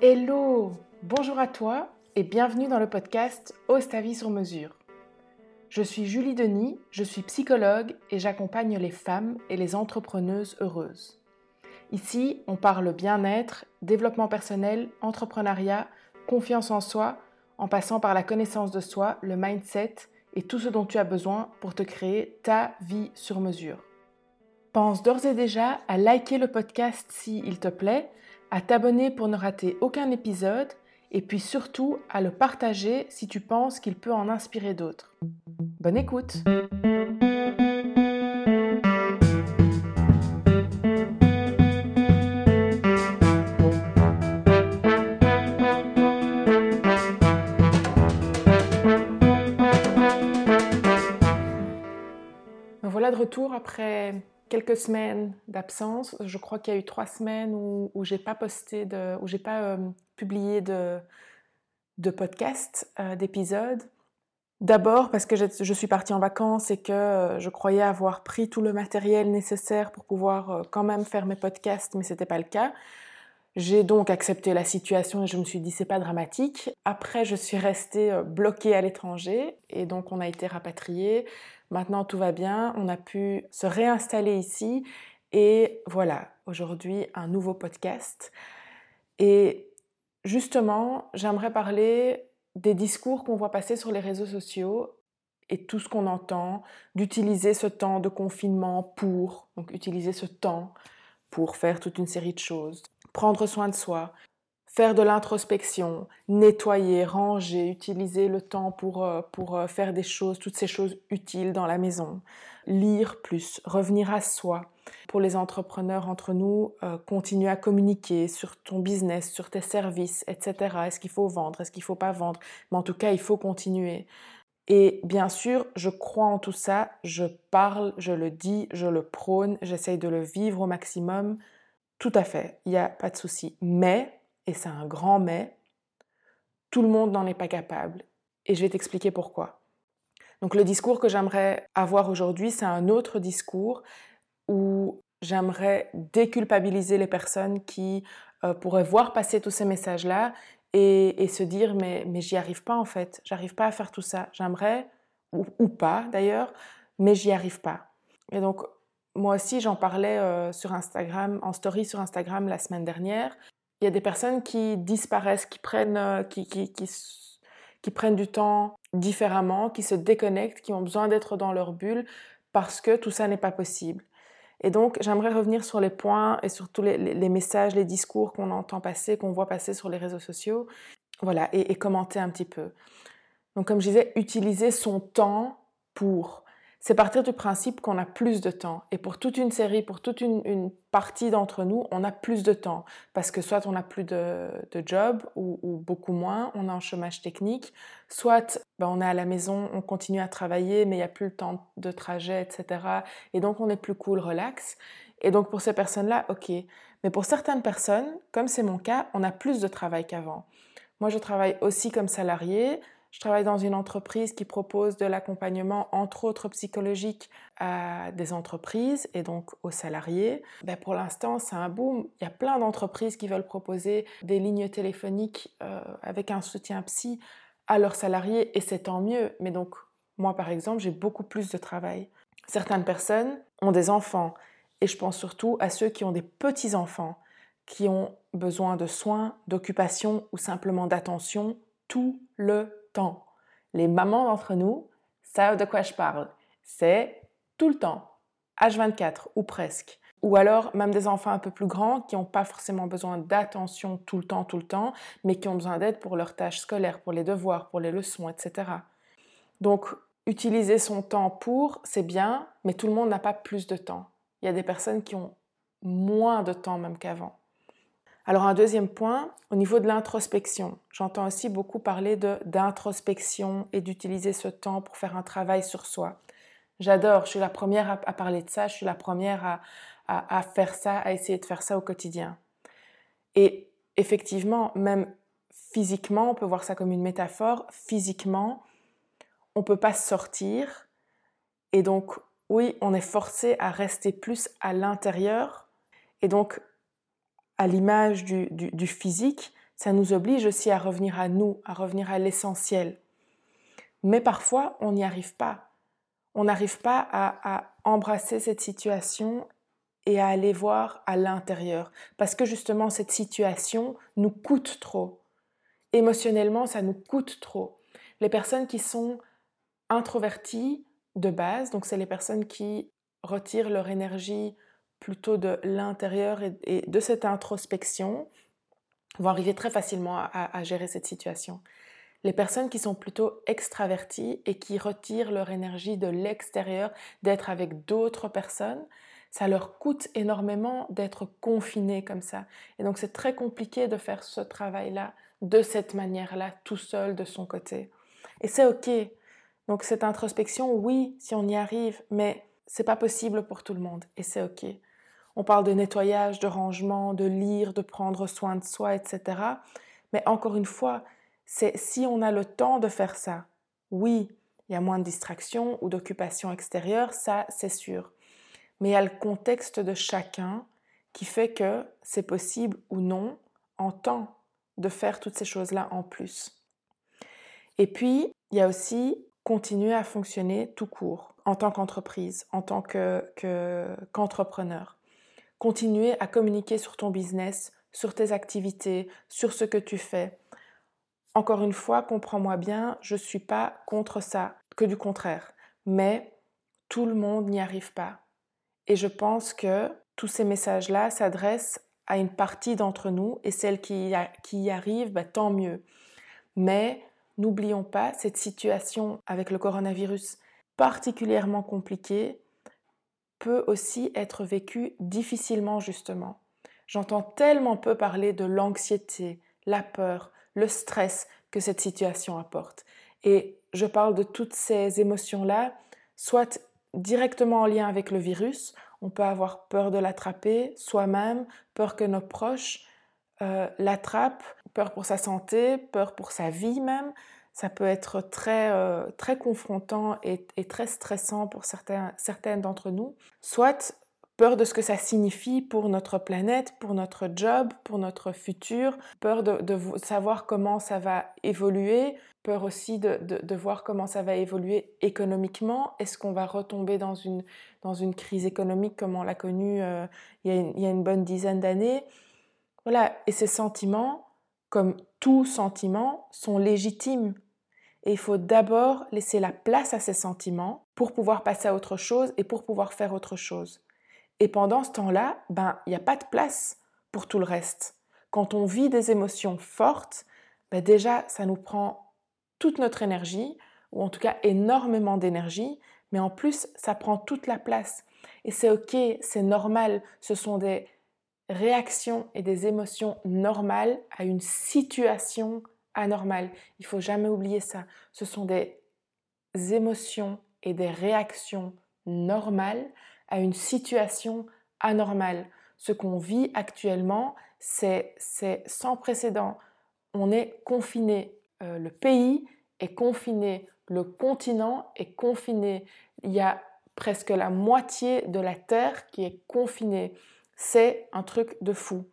Hello, bonjour à toi et bienvenue dans le podcast Ose ta vie sur mesure. Je suis Julie Denis, je suis psychologue et j'accompagne les femmes et les entrepreneuses heureuses. Ici, on parle bien-être, développement personnel, entrepreneuriat, confiance en soi, en passant par la connaissance de soi, le mindset et tout ce dont tu as besoin pour te créer ta vie sur mesure. Pense d'ores et déjà à liker le podcast si il te plaît, à t'abonner pour ne rater aucun épisode et puis surtout à le partager si tu penses qu'il peut en inspirer d'autres. Bonne écoute retour après quelques semaines d'absence. Je crois qu'il y a eu trois semaines où, où j'ai pas posté où j'ai pas euh, publié de, de podcast, euh, d'épisodes. D'abord parce que je, suis partie en vacances et que euh, je croyais avoir pris tout le matériel nécessaire pour pouvoir euh, quand même faire mes podcasts, mais c'était pas le cas. J'ai donc accepté la situation et je me suis dit c'est pas dramatique. Après, je suis restée bloquée à l'étranger et donc on a été rapatriés. Maintenant tout va bien, on a pu se réinstaller ici et voilà, aujourd'hui un nouveau podcast. Et justement, j'aimerais parler des discours qu'on voit passer sur les réseaux sociaux et tout ce qu'on entend, d'utiliser ce temps de confinement pour, donc utiliser ce temps pour faire toute une série de choses, prendre soin de soi, faire de l'introspection, nettoyer, ranger, utiliser le temps pour, euh, pour euh, faire des choses, toutes ces choses utiles dans la maison, lire plus, revenir à soi. Pour les entrepreneurs entre nous, euh, continuer à communiquer sur ton business, sur tes services, etc. Est-ce qu'il faut vendre, est-ce qu'il ne faut pas vendre? Mais en tout cas, il faut continuer. Et bien sûr, je crois en tout ça, je parle, je le dis, je le prône, j'essaye de le vivre au maximum. Tout à fait, il n'y a pas de souci. Mais et c'est un grand mais, tout le monde n'en est pas capable. Et je vais t'expliquer pourquoi. Donc le discours que j'aimerais avoir aujourd'hui, c'est un autre discours où j'aimerais déculpabiliser les personnes qui euh, pourraient voir passer tous ces messages-là et, se dire mais, mais j'y arrive pas en fait, j'arrive pas à faire tout ça. J'aimerais, ou, ou, pas d'ailleurs, mais j'y arrive pas. Et donc moi aussi j'en parlais euh, sur Instagram, en story sur Instagram la semaine dernière, il y a des personnes qui disparaissent, qui prennent, euh, qui, qui, qui, prennent du temps différemment, qui se déconnectent, qui ont besoin d'être dans leur bulle parce que tout ça n'est pas possible. Et donc, j'aimerais revenir sur les points et sur tous les, messages, les discours qu'on entend passer, qu'on voit passer sur les réseaux sociaux, voilà, et commenter un petit peu. Donc, comme je disais, utiliser son temps pour c'est partir du principe qu'on a plus de temps. Et pour toute une série, pour toute une, partie d'entre nous, on a plus de temps. Parce que soit on n'a plus de, de job ou, ou, beaucoup moins, on est en chômage technique, soit ben, on est à la maison, on continue à travailler, mais il n'y a plus le temps de trajet, etc. Et donc on est plus cool, relax. Et donc pour ces personnes-là, ok. Mais pour certaines personnes, comme c'est mon cas, on a plus de travail qu'avant. Moi, je travaille aussi comme salarié. Je travaille dans une entreprise qui propose de l'accompagnement, entre autres psychologique, à des entreprises et donc aux salariés. Ben pour l'instant, c'est un boom. Il y a plein d'entreprises qui veulent proposer des lignes téléphoniques euh, avec un soutien psy à leurs salariés et c'est tant mieux. Mais donc, moi, par exemple, j'ai beaucoup plus de travail. Certaines personnes ont des enfants et je pense surtout à ceux qui ont des petits-enfants qui ont besoin de soins, d'occupation ou simplement d'attention tout le Les mamans d'entre nous savent de quoi je parle? C'est tout le temps, H24 ou presque. Ou alors même des enfants un peu plus grands qui n'ont pas forcément besoin d'attention tout le temps, tout le temps, mais qui ont besoin d'aide pour leurs tâches scolaires, pour les devoirs, pour les leçons, etc. Donc, utiliser son temps pour, c'est bien, mais tout le monde n'a pas plus de temps. Il y a des personnes qui ont moins de temps même qu'avant. Alors un deuxième point, au niveau de l'introspection, j'entends aussi beaucoup parler d'introspection et d'utiliser ce temps pour faire un travail sur soi. J'adore, je suis la première à, parler de ça, je suis la première à, à, à, faire ça, à essayer de faire ça au quotidien. Et effectivement, même physiquement, on peut voir ça comme une métaphore, physiquement, on ne peut pas sortir. Et donc, oui, on est forcé à rester plus à l'intérieur. Et donc, à l'image du, physique, ça nous oblige aussi à revenir à nous, à revenir à l'essentiel. Mais parfois, on n'y arrive pas. On n'arrive pas à embrasser cette situation et à aller voir à l'intérieur. Parce que justement, cette situation nous coûte trop. Émotionnellement, ça nous coûte trop. Les personnes qui sont introverties de base, donc c'est les personnes qui retirent leur énergie plutôt de l'intérieur et, de cette introspection, vont arriver très facilement à, gérer cette situation. Les personnes qui sont plutôt extraverties et qui retirent leur énergie de l'extérieur, d'être avec d'autres personnes, ça leur coûte énormément d'être confinés comme ça. Et donc c'est très compliqué de faire ce travail-là de cette manière-là, tout seul de son côté. Et c'est ok. Donc cette introspection, oui, si on y arrive, mais c'est pas possible pour tout le monde et c'est ok. On parle de nettoyage, de rangement, de lire, de prendre soin de soi, etc. Mais encore une fois, c'est si on a le temps de faire ça. Oui, il y a moins de distractions ou d'occupations extérieures, ça c'est sûr. Mais il y a le contexte de chacun qui fait que c'est possible ou non en temps de faire toutes ces choses-là en plus. Et puis, il y a aussi continuer à fonctionner tout court en tant qu'entreprise, en tant qu'entrepreneur. Continuer à communiquer sur ton business, sur tes activités, sur ce que tu fais. Encore une fois, comprends-moi bien, je ne suis pas contre ça, que du contraire. Mais tout le monde n'y arrive pas. Et je pense que tous ces messages-là s'adressent à une partie d'entre nous et celle qui, y arrive, bah, tant mieux. Mais n'oublions pas cette situation avec le coronavirus particulièrement compliquée peut aussi être vécue difficilement justement. J'entends tellement peu parler de l'anxiété, la peur, le stress que cette situation apporte. Et je parle de toutes ces émotions-là, soit directement en lien avec le virus, on peut avoir peur de l'attraper soi-même, peur que nos proches euh, l'attrapent, peur pour sa santé, peur pour sa vie même. Ça peut être très, euh, très confrontant et, très stressant pour certains, certaines d'entre nous. Soit peur de ce que ça signifie pour notre planète, pour notre job, pour notre futur, peur de, savoir comment ça va évoluer, peur aussi de, voir comment ça va évoluer économiquement. Est-ce qu'on va retomber dans une, une crise économique comme on l'a connue euh, il, il, y a une bonne dizaine d'années? Voilà, et ces sentiments, comme tout sentiment, sont légitimes. Et il faut d'abord laisser la place à ces sentiments pour pouvoir passer à autre chose et pour pouvoir faire autre chose. Et pendant ce temps-là, ben, il n'y a pas de place pour tout le reste. Quand on vit des émotions fortes, ben déjà, ça nous prend toute notre énergie, ou en tout cas énormément d'énergie, mais en plus, ça prend toute la place. Et c'est ok, c'est normal, ce sont des réactions et des émotions normales à une situation anormale. Il faut jamais oublier ça. Ce sont des émotions et des réactions normales à une situation anormale. Ce qu'on vit actuellement, c'est sans précédent. On est confiné. Euh, le pays est confiné. Le continent est confiné. Il y a presque la moitié de la Terre qui est confinée. C'est un truc de fou.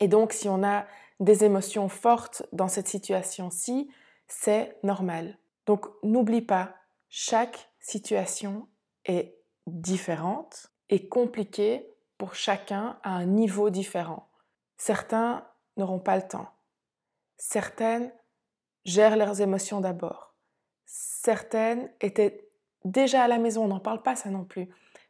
Et donc, si on a des émotions fortes dans cette situation-ci, c'est normal. Donc, n'oublie pas, chaque situation est différentes et compliquées pour chacun à un niveau différent. Certains n'auront pas le temps. Certaines gèrent leurs émotions d'abord. Certaines étaient déjà à la maison, on n'en parle pas ça non plus.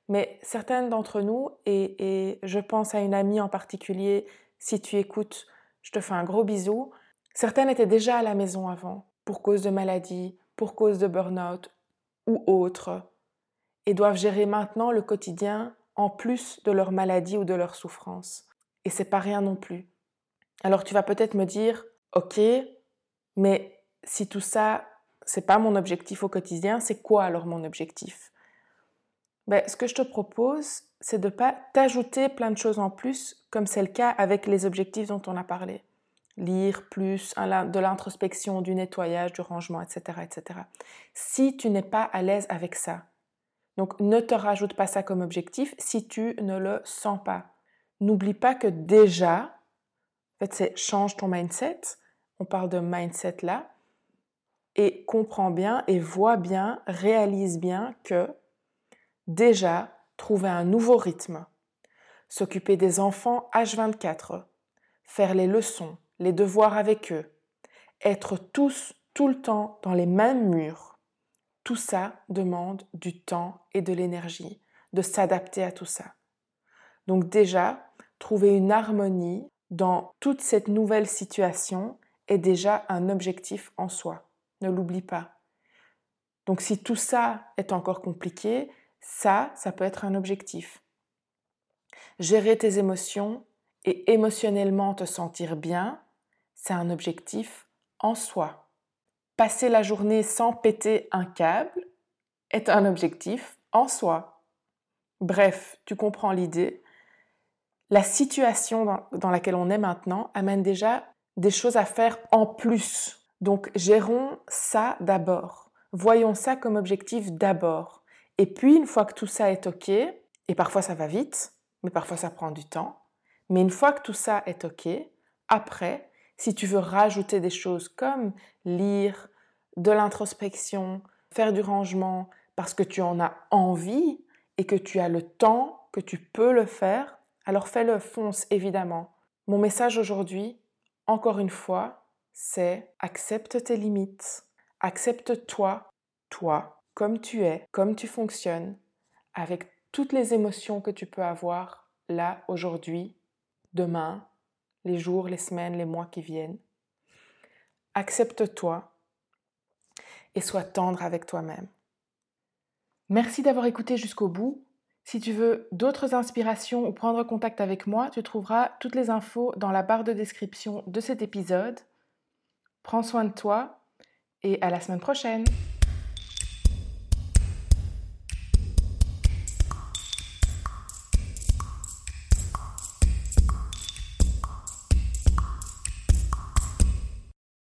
Mais certaines d'entre nous, et, et, je pense à une amie en particulier, si tu écoutes, je te fais un gros bisou, certaines étaient déjà à la maison avant, pour cause de maladie, pour cause de burn-out ou autre, et doivent gérer maintenant le quotidien en plus de leur maladie ou de leur souffrance. Et c'est pas rien non plus. Alors tu vas peut-être me dire, ok, mais si tout ça, c'est pas mon objectif au quotidien, c'est quoi alors mon objectif? Ben, ce que je te propose, c'est de ne pas t'ajouter plein de choses en plus, comme c'est le cas avec les objectifs dont on a parlé. Lire plus, de l'introspection, du nettoyage, du rangement, etc., etc. Si tu n'es pas à l'aise avec ça, donc ne te rajoute pas ça comme objectif si tu ne le sens pas. N'oublie pas que déjà, en fait, c'est change ton mindset. On parle de mindset là. Et comprends bien et vois bien, réalise bien que déjà, trouver un nouveau rythme, s'occuper des enfants H24, faire les leçons, les devoirs avec eux, être tous tout le temps dans les mêmes murs, tout ça demande du temps et de l'énergie, de s'adapter à tout ça. Donc déjà, trouver une harmonie dans toute cette nouvelle situation est déjà un objectif en soi. Ne l'oublie pas. Donc si tout ça est encore compliqué, ça, ça peut être un objectif. Gérer tes émotions et émotionnellement te sentir bien, c'est un objectif en soi. Passer la journée sans péter un câble est un objectif en soi. Bref, tu comprends l'idée la situation dans, laquelle on est maintenant amène déjà des choses à faire en plus. Donc gérons ça d'abord. Voyons ça comme objectif d'abord. Et puis, une fois que tout ça est OK, et parfois ça va vite, mais parfois ça prend du temps, mais une fois que tout ça est OK, après, si tu veux rajouter des choses comme lire, de l'introspection, faire du rangement, parce que tu en as envie et que tu as le temps, que tu peux le faire, alors fais-le, fonce évidemment. Mon message aujourd'hui, encore une fois, c'est accepte tes limites, accepte-toi, toi, comme tu es, comme tu fonctionnes, avec toutes les émotions que tu peux avoir là, aujourd'hui, demain, les jours, les semaines, les mois qui viennent. Accepte-toi et sois tendre avec toi-même. Merci d'avoir écouté jusqu'au bout. Si tu veux d'autres inspirations ou prendre contact avec moi, tu trouveras toutes les infos dans la barre de description de cet épisode. Prends soin de toi et à la semaine prochaine